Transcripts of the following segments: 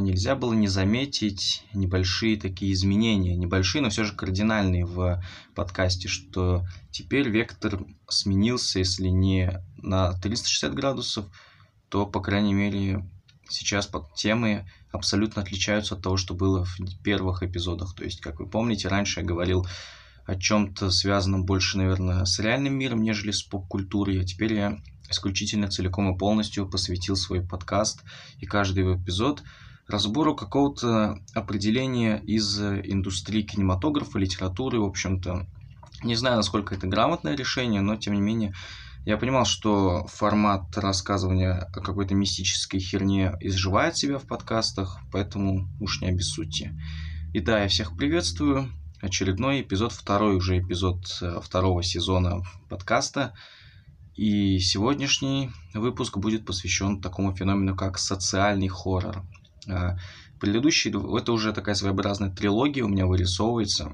нельзя было не заметить небольшие такие изменения, небольшие, но все же кардинальные в подкасте, что теперь вектор сменился, если не на 360 градусов, то, по крайней мере, сейчас темы абсолютно отличаются от того, что было в первых эпизодах. То есть, как вы помните, раньше я говорил о чем-то связанном больше, наверное, с реальным миром, нежели с поп-культурой, а теперь я исключительно целиком и полностью посвятил свой подкаст и каждый его эпизод разбору какого-то определения из индустрии кинематографа, литературы, в общем-то. Не знаю, насколько это грамотное решение, но тем не менее я понимал, что формат рассказывания о какой-то мистической херне изживает себя в подкастах, поэтому уж не обессудьте. И да, я всех приветствую. Очередной эпизод, второй уже эпизод э, второго сезона подкаста – и сегодняшний выпуск будет посвящен такому феномену, как социальный хоррор. А, предыдущий, это уже такая своеобразная трилогия у меня вырисовывается,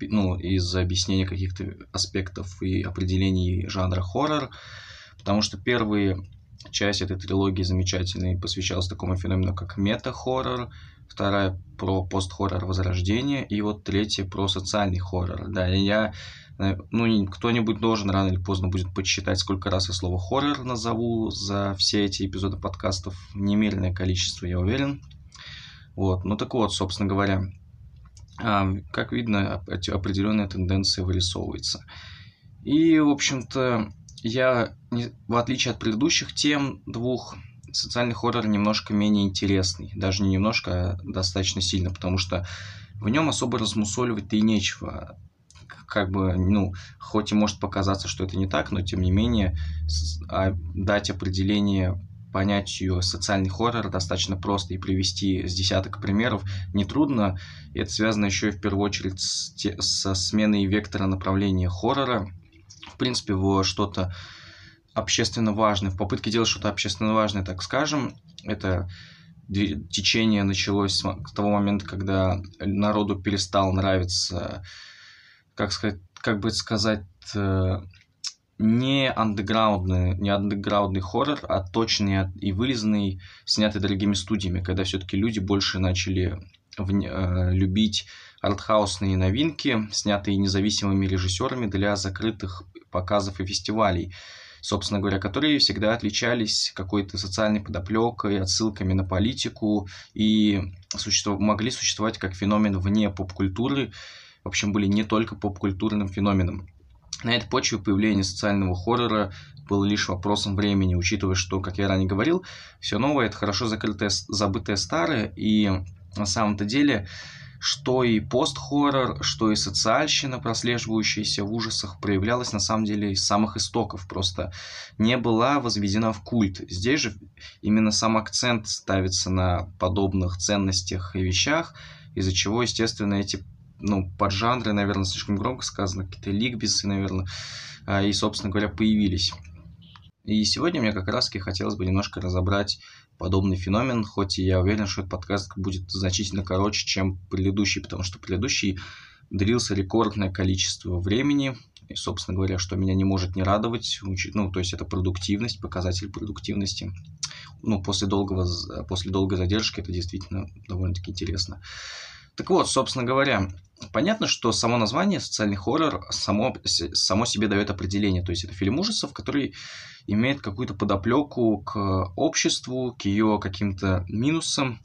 ну, из объяснения каких-то аспектов и определений жанра хоррор, потому что первые часть этой трилогии замечательной посвящалась такому феномену, как мета-хоррор, вторая про пост-хоррор возрождение, и вот третья про социальный хоррор. Да, я ну, кто-нибудь должен рано или поздно будет подсчитать, сколько раз я слово хоррор назову за все эти эпизоды подкастов. Немеренное количество, я уверен. Вот, ну так вот, собственно говоря, а, как видно, определенная тенденция вырисовывается. И, в общем-то, я, в отличие от предыдущих тем двух, социальный хоррор немножко менее интересный. Даже не немножко, а достаточно сильно, потому что в нем особо размусоливать-то и нечего как бы, ну, хоть и может показаться, что это не так, но тем не менее а, дать определение понятию социальный хоррор достаточно просто и привести с десяток примеров нетрудно. Это связано еще и в первую очередь с те, со сменой вектора направления хоррора. В принципе, в что-то общественно важное, в попытке делать что-то общественно важное, так скажем, это течение началось с того момента, когда народу перестал нравиться как сказать, как бы сказать, э, не андеграундный, не андеграундный хоррор, а точный и вылезанный, снятый дорогими студиями, когда все-таки люди больше начали в, э, любить артхаусные новинки, снятые независимыми режиссерами для закрытых показов и фестивалей, собственно говоря, которые всегда отличались какой-то социальной подоплекой, отсылками на политику и существов... могли существовать как феномен вне поп-культуры, в общем, были не только поп-культурным феноменом. На этой почве появление социального хоррора было лишь вопросом времени, учитывая, что, как я ранее говорил, все новое – это хорошо закрытое, забытое старое, и на самом-то деле что и пост-хоррор, что и социальщина, прослеживающаяся в ужасах, проявлялась на самом деле из самых истоков, просто не была возведена в культ. Здесь же именно сам акцент ставится на подобных ценностях и вещах, из-за чего, естественно, эти ну, поджанры, наверное, слишком громко сказано, какие-то ликбисы, наверное, а, и, собственно говоря, появились. И сегодня мне как раз-таки хотелось бы немножко разобрать подобный феномен, хоть и я уверен, что этот подкаст будет значительно короче, чем предыдущий, потому что предыдущий длился рекордное количество времени, и, собственно говоря, что меня не может не радовать, ну, то есть это продуктивность, показатель продуктивности. Ну, после, долгого, после долгой задержки это действительно довольно-таки интересно. Так вот, собственно говоря, понятно, что само название «социальный хоррор» само, само себе дает определение. То есть это фильм ужасов, который имеет какую-то подоплеку к обществу, к ее каким-то минусам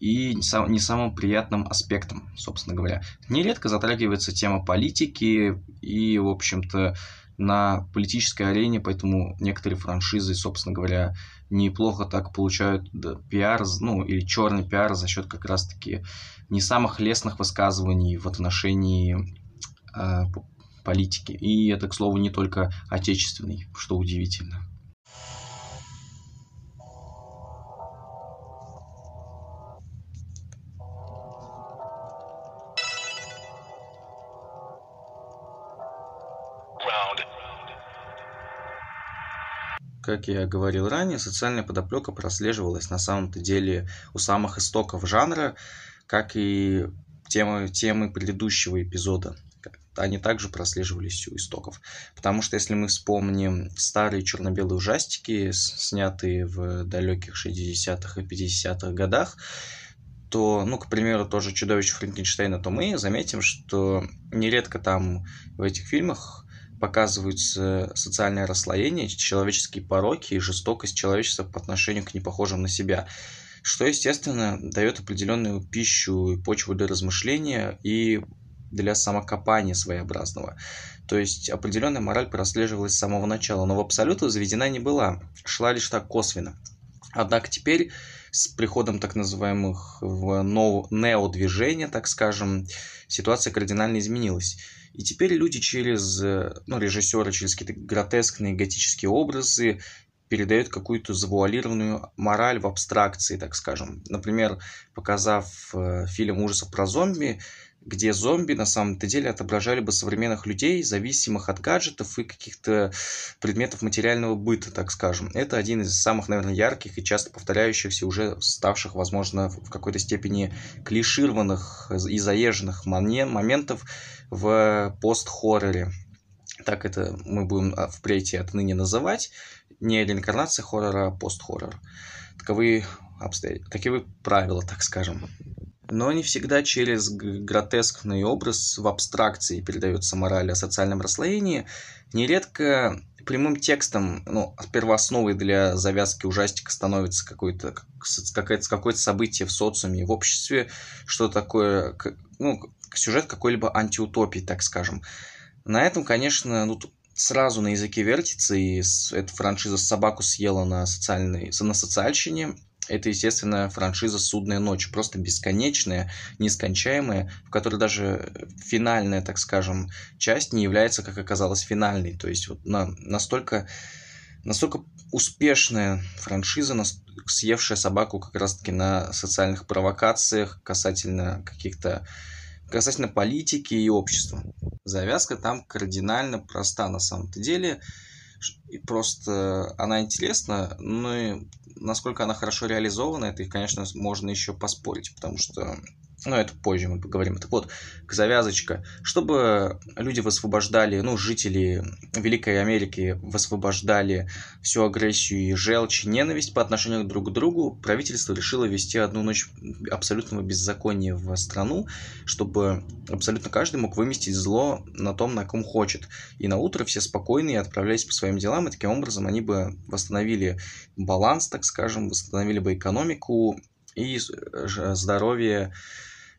и не самым приятным аспектам, собственно говоря. Нередко затрагивается тема политики и, в общем-то, на политической арене, поэтому некоторые франшизы, собственно говоря, неплохо так получают пиар, ну, или черный пиар за счет как раз-таки не самых лестных высказываний в отношении э, политики. И это, к слову, не только отечественный, что удивительно. Как я говорил ранее, социальная подоплека прослеживалась на самом-то деле у самых истоков жанра, как и темы, темы предыдущего эпизода. они также прослеживались у истоков. Потому что если мы вспомним старые черно-белые ужастики, снятые в далеких 60-х и 50-х годах, то, ну, к примеру, тоже «Чудовище Франкенштейна», то мы заметим, что нередко там в этих фильмах показываются социальное расслоение, человеческие пороки и жестокость человечества по отношению к непохожим на себя что, естественно, дает определенную пищу и почву для размышления и для самокопания своеобразного. То есть определенная мораль прослеживалась с самого начала, но в абсолюту заведена не была, шла лишь так косвенно. Однако теперь с приходом так называемых в нео-движения, так скажем, ситуация кардинально изменилась. И теперь люди через, ну, режиссеры через какие-то гротескные готические образы передают какую-то завуалированную мораль в абстракции, так скажем. Например, показав э, фильм ужасов про зомби, где зомби на самом-то деле отображали бы современных людей, зависимых от гаджетов и каких-то предметов материального быта, так скажем. Это один из самых, наверное, ярких и часто повторяющихся, уже ставших, возможно, в какой-то степени клишированных и заезженных моментов в пост-хорроре. Так это мы будем а, впредь и отныне называть. Не реинкарнация хоррора, а пост-хоррор. Таковы, обстоятельства, таковы правила, так скажем но не всегда через гротескный образ в абстракции передается мораль о социальном расслоении. Нередко прямым текстом, ну, первоосновой для завязки ужастика становится какое-то какое-то какое событие в социуме, в обществе, что такое, ну, сюжет какой-либо антиутопии, так скажем. На этом, конечно, ну, сразу на языке вертится, и эта франшиза собаку съела на, социальной, на социальщине, это, естественно, франшиза «Судная ночь», просто бесконечная, нескончаемая, в которой даже финальная, так скажем, часть не является, как оказалось, финальной. То есть вот на, настолько, настолько успешная франшиза, съевшая собаку как раз-таки на социальных провокациях касательно каких-то касательно политики и общества. Завязка там кардинально проста на самом-то деле. И просто она интересна, но и насколько она хорошо реализована, это, конечно, можно еще поспорить, потому что ну, это позже мы поговорим. Так вот, к завязочка. Чтобы люди высвобождали, ну, жители Великой Америки высвобождали всю агрессию и желчь, ненависть по отношению друг к другу, правительство решило ввести одну ночь абсолютного беззакония в страну, чтобы абсолютно каждый мог выместить зло на том, на ком хочет. И на утро все спокойные отправлялись по своим делам, и таким образом они бы восстановили баланс, так скажем, восстановили бы экономику и здоровье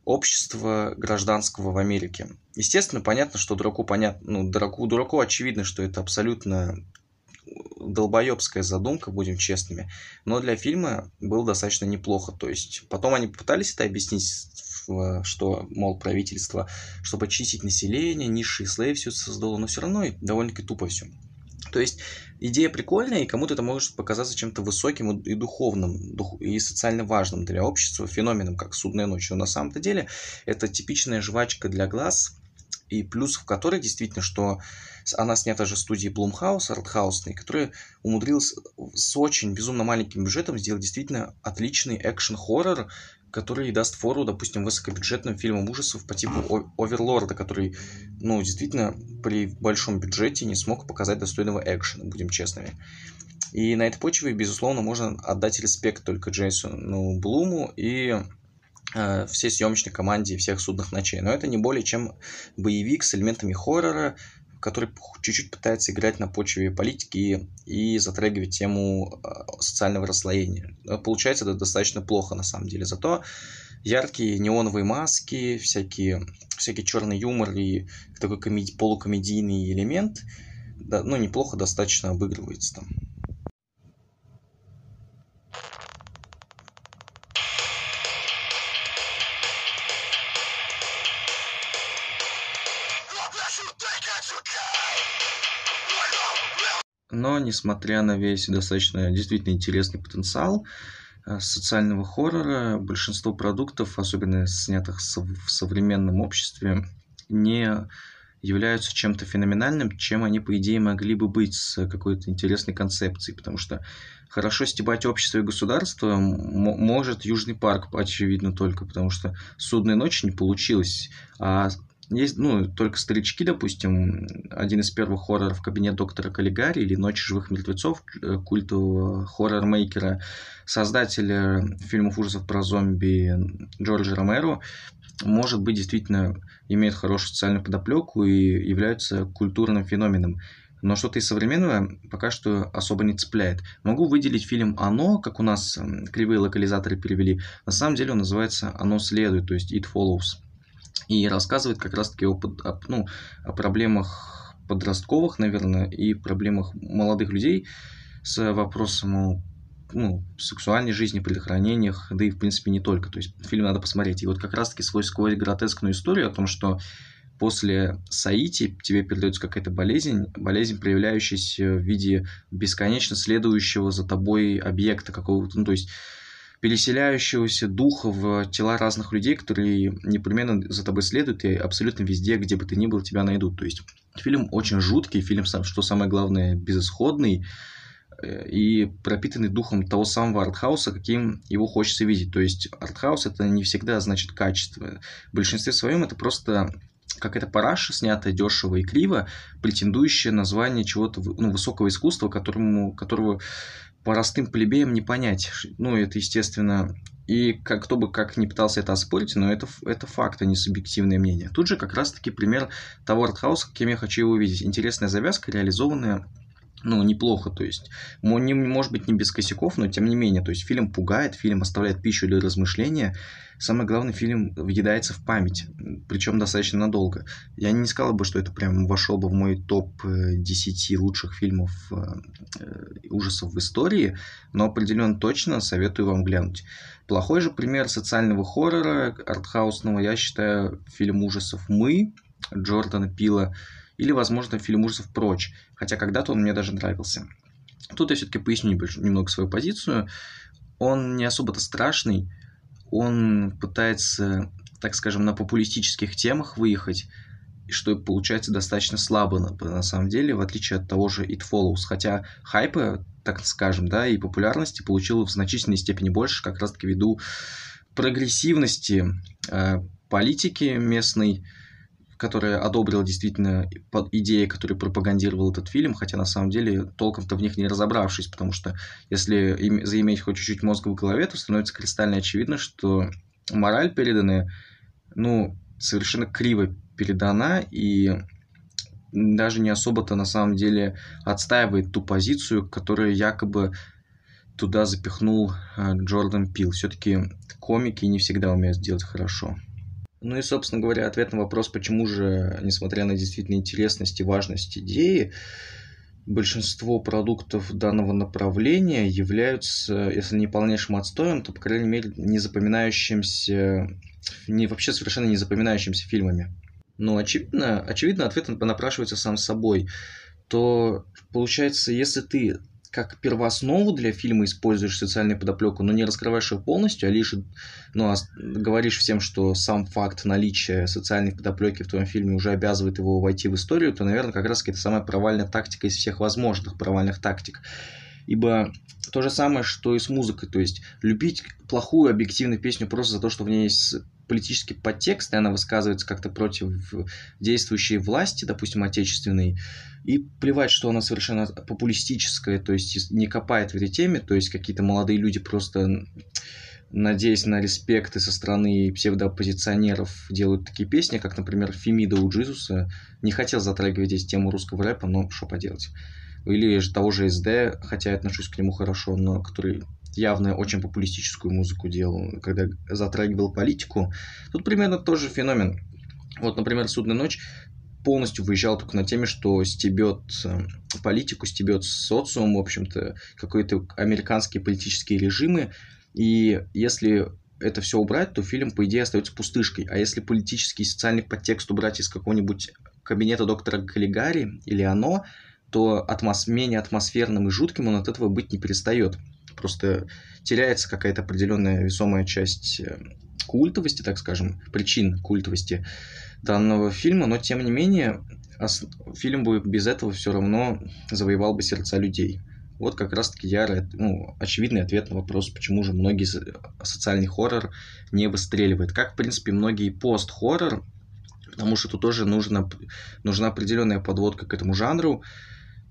общества гражданского в Америке. Естественно, понятно, что дураку понятно, ну, дураку, дураку очевидно, что это абсолютно долбоебская задумка, будем честными. Но для фильма было достаточно неплохо. То есть потом они попытались это объяснить, что, мол, правительство, чтобы очистить население, низшие слои все создало, но все равно довольно-таки тупо все. То есть идея прикольная, и кому-то это может показаться чем-то высоким и духовным, и социально важным для общества, феноменом, как «Судная ночь». Но на самом-то деле это типичная жвачка для глаз, и плюс в которой действительно, что она снята же студией Blumhouse, артхаусной, которая умудрилась с очень безумно маленьким бюджетом сделать действительно отличный экшен-хоррор, который даст фору, допустим, высокобюджетным фильмам ужасов по типу Оверлорда, который, ну, действительно, при большом бюджете не смог показать достойного экшена, будем честными. И на этой почве, безусловно, можно отдать респект только Джейсону Блуму и э, всей съемочной команде всех судных ночей. Но это не более чем боевик с элементами хоррора, который чуть-чуть пытается играть на почве политики и, затрагивать тему а, социального расслоения. Получается это достаточно плохо на самом деле. Зато яркие неоновые маски, всякие, всякий черный юмор и такой комеди, полукомедийный элемент, да, ну, неплохо достаточно обыгрывается там. Но, несмотря на весь достаточно действительно интересный потенциал э, социального хоррора, большинство продуктов, особенно снятых в современном обществе, не являются чем-то феноменальным, чем они, по идее, могли бы быть с какой-то интересной концепцией. Потому что хорошо стебать общество и государство может Южный парк, очевидно, только потому что «Судная ночь» не получилось. А есть, ну, только старички, допустим, один из первых хорроров «Кабинет доктора Каллигари» или «Ночь живых мертвецов» э, культового хоррор-мейкера, создателя фильмов ужасов про зомби Джорджа Ромеро, может быть, действительно имеет хорошую социальную подоплеку и является культурным феноменом. Но что-то из современного пока что особо не цепляет. Могу выделить фильм «Оно», как у нас кривые локализаторы перевели. На самом деле он называется «Оно следует», то есть «It follows» и рассказывает как раз-таки о, о, ну, о проблемах подростковых, наверное, и проблемах молодых людей с вопросом ну, сексуальной жизни, предохранениях, да и, в принципе, не только. То есть фильм надо посмотреть. И вот как раз-таки свой сквозь гротескную историю о том, что после Саити тебе передается какая-то болезнь, болезнь, проявляющаяся в виде бесконечно следующего за тобой объекта какого-то, ну, то есть переселяющегося духа в тела разных людей, которые непременно за тобой следуют и абсолютно везде, где бы ты ни был, тебя найдут. То есть фильм очень жуткий, фильм, что самое главное, безысходный э, и пропитанный духом того самого артхауса, каким его хочется видеть. То есть артхаус это не всегда значит качество. В большинстве своем это просто какая-то параша, снятая дешево и криво, претендующая на звание чего-то ну, высокого искусства, которому, которого простым плебеям не понять. Ну, это, естественно, и как, кто бы как ни пытался это оспорить, но это, это факт, а не субъективное мнение. Тут же как раз-таки пример того артхауса, каким я хочу его увидеть. Интересная завязка, реализованная ну, неплохо, то есть, не, может быть, не без косяков, но тем не менее, то есть, фильм пугает, фильм оставляет пищу для размышления, самое главное, фильм въедается в память, причем достаточно надолго. Я не сказал бы, что это прям вошел бы в мой топ 10 э, лучших фильмов э, э, ужасов в истории, но определенно точно советую вам глянуть. Плохой же пример социального хоррора, артхаусного, я считаю, фильм ужасов «Мы» Джордана Пила – или, возможно, фильм ужасов «Прочь», хотя когда-то он мне даже нравился. Тут я все-таки поясню немного свою позицию. Он не особо-то страшный, он пытается, так скажем, на популистических темах выехать, что получается достаточно слабо на, самом деле, в отличие от того же It Follows. Хотя хайпа, так скажем, да, и популярности получил в значительной степени больше, как раз-таки ввиду прогрессивности э, политики местной, которая одобрила действительно идеи, которые пропагандировал этот фильм, хотя на самом деле толком-то в них не разобравшись, потому что если им, заиметь хоть чуть-чуть мозга в голове, то становится кристально очевидно, что мораль переданная, ну, совершенно криво передана и даже не особо-то на самом деле отстаивает ту позицию, которую якобы туда запихнул э, Джордан Пил. Все-таки комики не всегда умеют сделать хорошо. Ну и, собственно говоря, ответ на вопрос, почему же, несмотря на действительно интересность и важность идеи, большинство продуктов данного направления являются, если не полнейшим отстоем, то, по крайней мере, не запоминающимся, не, вообще совершенно не запоминающимся фильмами. Но очевидно, очевидно ответ напрашивается сам собой. То получается, если ты как первооснову для фильма используешь социальную подоплеку, но не раскрываешь ее полностью, а лишь ну, говоришь всем, что сам факт наличия социальной подоплеки в твоем фильме уже обязывает его войти в историю, то, наверное, как раз это самая провальная тактика из всех возможных провальных тактик. Ибо то же самое, что и с музыкой. То есть любить плохую объективную песню просто за то, что в ней есть политический подтекст, и она высказывается как-то против действующей власти, допустим, отечественной, и плевать, что она совершенно популистическая, то есть не копает в этой теме, то есть какие-то молодые люди просто надеясь на респекты со стороны псевдооппозиционеров, делают такие песни, как, например, Фемида у Джизуса. Не хотел затрагивать здесь тему русского рэпа, но что поделать. Или же того же СД, хотя я отношусь к нему хорошо, но который явно очень популистическую музыку делал, когда затрагивал политику. Тут примерно тот же феномен. Вот, например, «Судная ночь» полностью выезжал только на теме, что стебет э, политику, стебет социум, в общем-то, какие-то американские политические режимы. И если это все убрать, то фильм, по идее, остается пустышкой. А если политический и социальный подтекст убрать из какого-нибудь кабинета доктора Каллигари или оно, то атмос... менее атмосферным и жутким он от этого быть не перестает. Просто теряется какая-то определенная весомая часть э, культовости, так скажем, причин культовости данного фильма, но тем не менее фильм бы без этого все равно завоевал бы сердца людей. Вот как раз-таки ярый, ну, очевидный ответ на вопрос, почему же многие социальный хоррор не выстреливает. Как, в принципе, многие пост-хоррор потому что тут тоже нужно, нужна определенная подводка к этому жанру,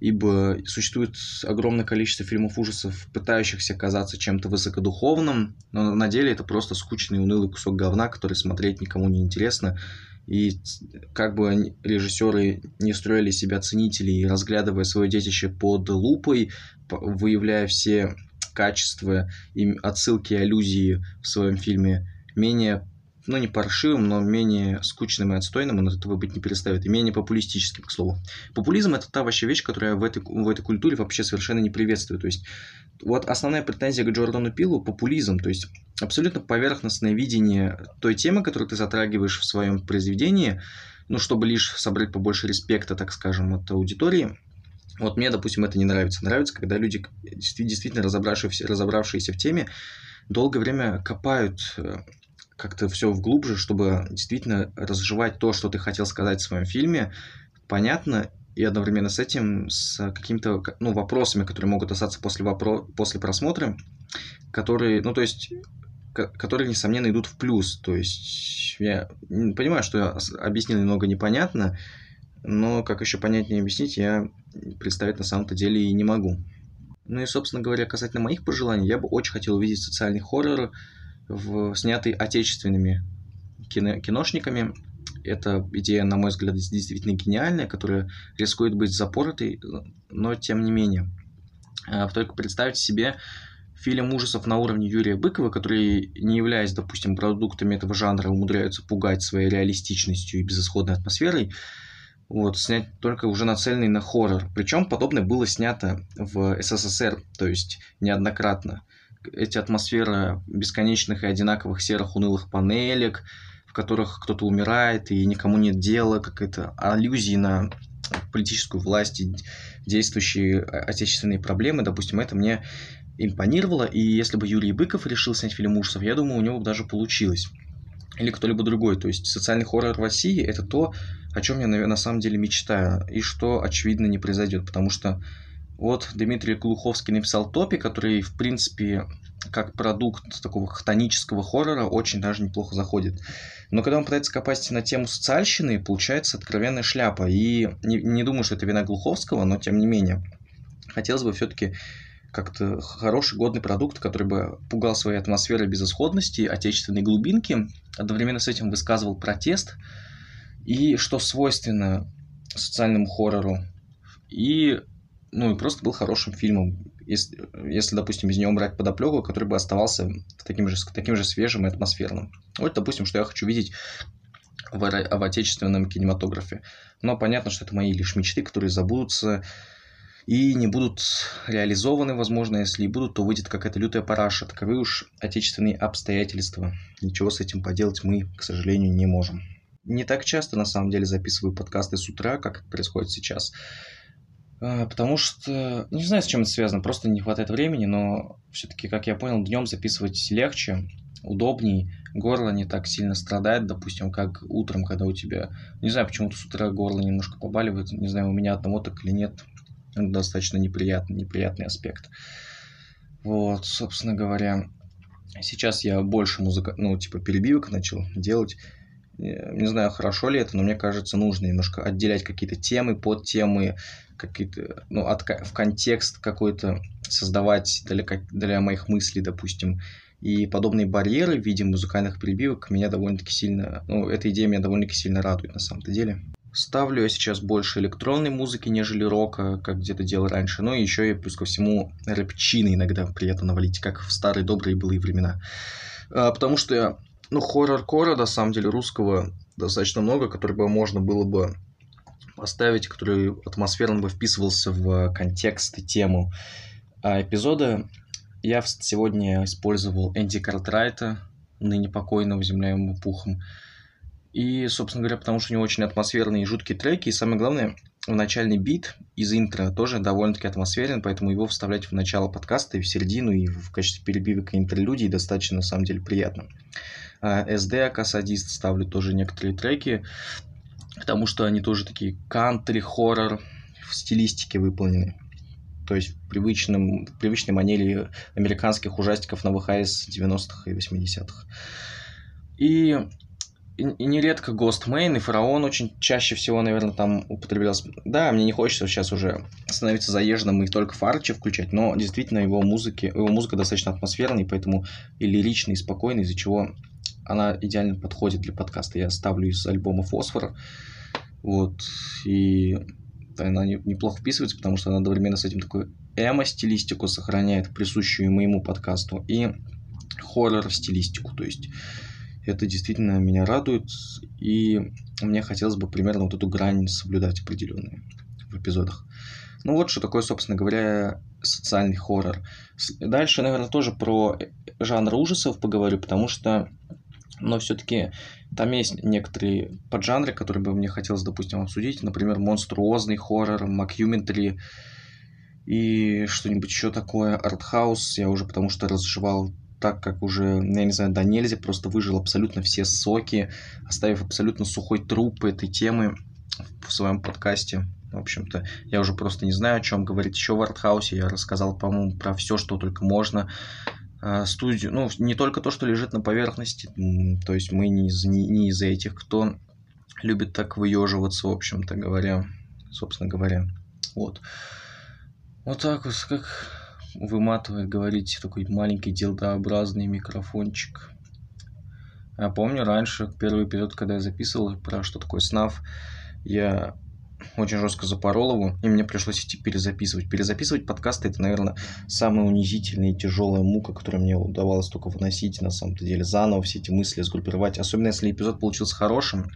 ибо существует огромное количество фильмов ужасов, пытающихся казаться чем-то высокодуховным, но на деле это просто скучный унылый кусок говна, который смотреть никому не интересно. И как бы режиссеры не строили себя ценителей, разглядывая свое детище под лупой, выявляя все качества и отсылки и аллюзии в своем фильме, менее ну, не паршивым, но менее скучным и отстойным, он от этого быть не перестает, и менее популистическим, к слову. Популизм – это та вообще вещь, которая в этой, в этой культуре вообще совершенно не приветствует. То есть, вот основная претензия к Джордану Пилу – популизм, то есть абсолютно поверхностное видение той темы, которую ты затрагиваешь в своем произведении, ну, чтобы лишь собрать побольше респекта, так скажем, от аудитории. Вот мне, допустим, это не нравится. Нравится, когда люди, действительно разобравшиеся, разобравшиеся в теме, долгое время копают э, как-то все вглубже, чтобы действительно разжевать то, что ты хотел сказать в своем фильме, понятно, и одновременно с этим с какими-то ну, вопросами, которые могут остаться после, вопро... после просмотра, которые, ну, то есть, которые, несомненно, идут в плюс. То есть, я понимаю, что я объяснил немного непонятно, но как еще понятнее объяснить, я представить на самом-то деле и не могу. Ну и, собственно говоря, касательно моих пожеланий, я бы очень хотел увидеть социальный хоррор, в, снятый отечественными кино, киношниками. Это идея, на мой взгляд, действительно гениальная, которая рискует быть запоротой, но тем не менее. А, только представьте себе фильм ужасов на уровне Юрия Быкова, который, не являясь, допустим, продуктами этого жанра, умудряются пугать своей реалистичностью и безысходной атмосферой, вот, снять только уже нацеленный на хоррор. Причем подобное было снято в СССР, то есть неоднократно эти атмосферы бесконечных и одинаковых серых унылых панелек, в которых кто-то умирает и никому нет дела, какая-то аллюзии на политическую власть и действующие отечественные проблемы, допустим, это мне импонировало, и если бы Юрий Быков решил снять фильм ужасов, я думаю, у него даже получилось. Или кто-либо другой. То есть социальный хоррор в России – это то, о чем я на самом деле мечтаю, и что, очевидно, не произойдет, потому что вот Дмитрий Глуховский написал Топи, который, в принципе, как продукт такого хтонического хоррора очень даже неплохо заходит. Но когда он пытается копать на тему социальщины, получается откровенная шляпа. И не, не думаю, что это вина Глуховского, но тем не менее. Хотелось бы все-таки как-то хороший, годный продукт, который бы пугал своей атмосферой безысходности, отечественной глубинки, одновременно с этим высказывал протест, и что свойственно социальному хоррору, и ну и просто был хорошим фильмом. Если, если, допустим, из него брать подоплеку, который бы оставался таким же, таким же свежим и атмосферным. Вот, допустим, что я хочу видеть в, в отечественном кинематографе. Но понятно, что это мои лишь мечты, которые забудутся и не будут реализованы, возможно, если и будут, то выйдет какая-то лютая параша. Таковы уж отечественные обстоятельства. Ничего с этим поделать мы, к сожалению, не можем. Не так часто, на самом деле, записываю подкасты с утра, как это происходит сейчас. А, потому что, не знаю, с чем это связано, просто не хватает времени, но все-таки, как я понял, днем записывать легче, удобней, горло не так сильно страдает, допустим, как утром, когда у тебя, не знаю, почему-то с утра горло немножко побаливает, не знаю, у меня одного так или нет, это достаточно неприятный, неприятный аспект. Вот, собственно говоря, сейчас я больше музыка, ну, типа перебивок начал делать, не знаю, хорошо ли это, но мне кажется, нужно немножко отделять какие-то темы, подтемы, какие-то, ну, от, в контекст какой-то создавать для, для моих мыслей, допустим. И подобные барьеры в виде музыкальных перебивок меня довольно-таки сильно, ну, эта идея меня довольно-таки сильно радует на самом-то деле. Ставлю я сейчас больше электронной музыки, нежели рока, как где-то делал раньше. Ну и еще и плюс ко всему рэпчины иногда приятно навалить, как в старые добрые былые времена. А, потому что, ну, хоррор-кора, на самом деле, русского достаточно много, который бы можно было бы поставить, который атмосферно бы вписывался в контекст и тему а эпизода. Я сегодня использовал Энди Картрайта, ныне покойного «Земля ему пухом». И, собственно говоря, потому что у него очень атмосферные и жуткие треки, и самое главное, начальный бит из интро тоже довольно-таки атмосферен, поэтому его вставлять в начало подкаста и в середину, и в качестве перебивок и интерлюдий достаточно, на самом деле, приятно. SD, Акасадист ставлю тоже некоторые треки потому что они тоже такие кантри, хоррор в стилистике выполнены. То есть в, привычном, в привычной манере американских ужастиков на ВХС 90-х и 80-х. И и, нередко Ghostmain и Фараон очень чаще всего, наверное, там употреблялся. Да, мне не хочется сейчас уже становиться заезженным и только Фарчи включать, но действительно его, музыки, его музыка достаточно атмосферная, поэтому и лиричная, и спокойная, из-за чего она идеально подходит для подкаста. Я ставлю из альбома «Фосфор», вот, и она неплохо вписывается, потому что она одновременно с этим такой эмо-стилистику сохраняет, присущую моему подкасту, и хоррор-стилистику, то есть это действительно меня радует, и мне хотелось бы примерно вот эту грань соблюдать определенную в эпизодах. Ну вот, что такое, собственно говоря, социальный хоррор. Дальше, наверное, тоже про жанр ужасов поговорю, потому что, но все-таки там есть некоторые поджанры, которые бы мне хотелось, допустим, обсудить. Например, монструозный хоррор, макюментри и что-нибудь еще такое, артхаус. Я уже потому что разжевал так как уже, я не знаю, до нельзя, просто выжил абсолютно все соки, оставив абсолютно сухой труп этой темы в своем подкасте. В общем-то, я уже просто не знаю, о чем говорить еще в артхаусе. Я рассказал, по-моему, про все, что только можно. А, студию, ну, не только то, что лежит на поверхности, то есть мы не из, не, не из этих, кто любит так выеживаться, в общем-то говоря, собственно говоря. Вот. Вот так вот, как выматывает говорить такой маленький делдообразный микрофончик. Я помню раньше, первый эпизод, когда я записывал про что такое снав, я очень жестко запорол его, и мне пришлось идти перезаписывать. Перезаписывать подкасты это, наверное, самая унизительная и тяжелая мука, которую мне удавалось только выносить, на самом-то деле, заново все эти мысли сгруппировать. Особенно если эпизод получился хорошим,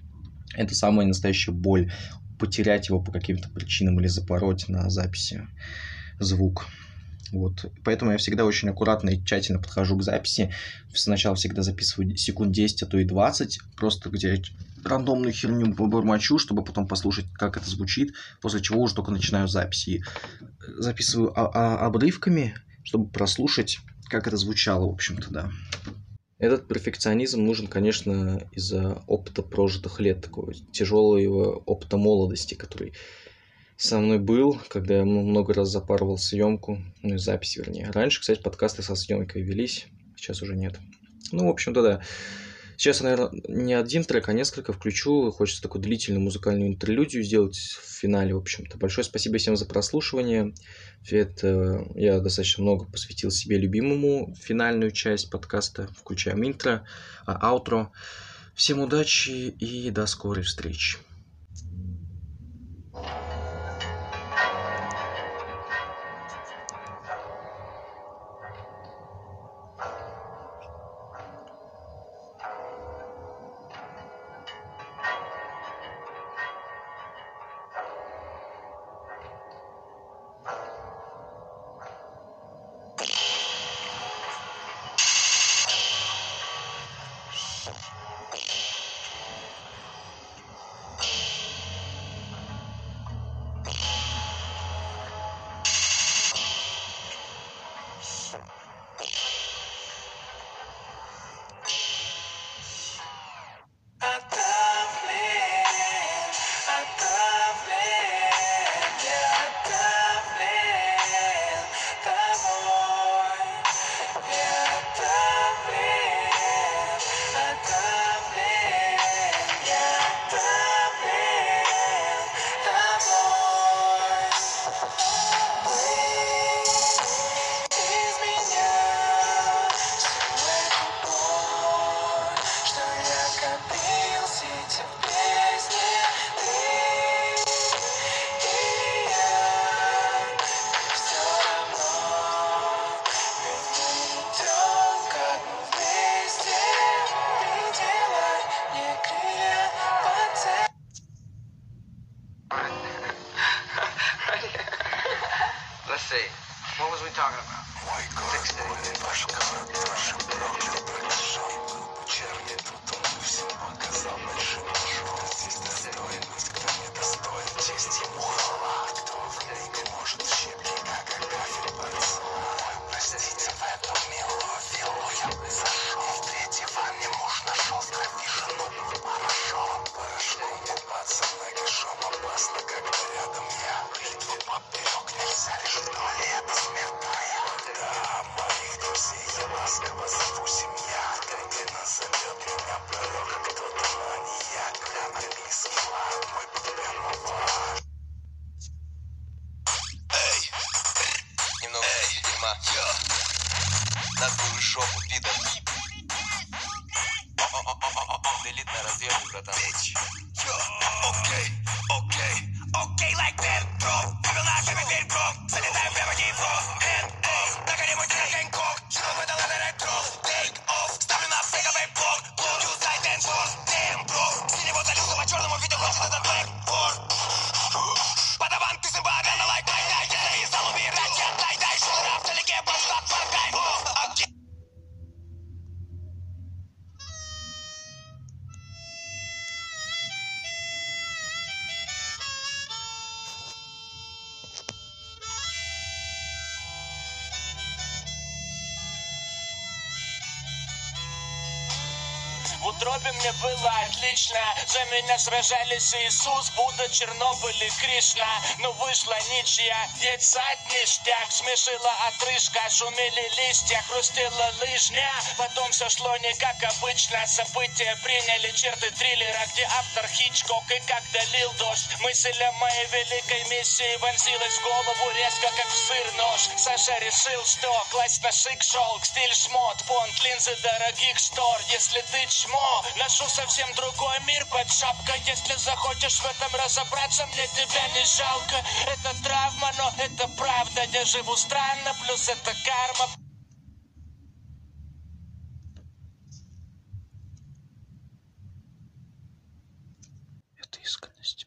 это самая настоящая боль. Потерять его по каким-то причинам или запороть на записи звук. Вот. Поэтому я всегда очень аккуратно и тщательно подхожу к записи. Сначала всегда записываю секунд 10, а то и 20, просто где рандомную херню побормочу, чтобы потом послушать, как это звучит, после чего уже только начинаю записи. Записываю обрывками, чтобы прослушать, как это звучало, в общем-то, да. Этот перфекционизм нужен, конечно, из-за опыта прожитых лет, такого тяжелого опыта молодости, который со мной был, когда я много раз запарывал съемку, ну и запись, вернее. Раньше, кстати, подкасты со съемкой велись, сейчас уже нет. Ну, в общем-то, да. Сейчас, наверное, не один трек, а несколько включу. Хочется такую длительную музыкальную интерлюдию сделать в финале, в общем-то. Большое спасибо всем за прослушивание. Это я достаточно много посвятил себе любимому финальную часть подкаста, включая интро, а аутро. Всем удачи и до скорой встречи. Жопу, пидор. В утробе мне было отлично. За меня сражались Иисус, Будда, Чернобыль и Кришна. Но вышла ничья, детсад ништяк. Смешила отрыжка, шумели листья Хрустела лыжня, потом все шло не как обычно. События приняли черты триллера Где автор Хичкок и как долил дождь. Мысль о моей великой миссии Вонзилась в голову резко, как в сыр нож. Саша решил, что класть на шик шелк. Стиль шмот, понт, линзы дорогих штор. Если ты чмо, ношу совсем другой мир. Под шапкой Если захочешь в этом разобраться, мне тебя не жалко. Это травма, но это правда. Я живу странно, плюс это карма. Эта искренность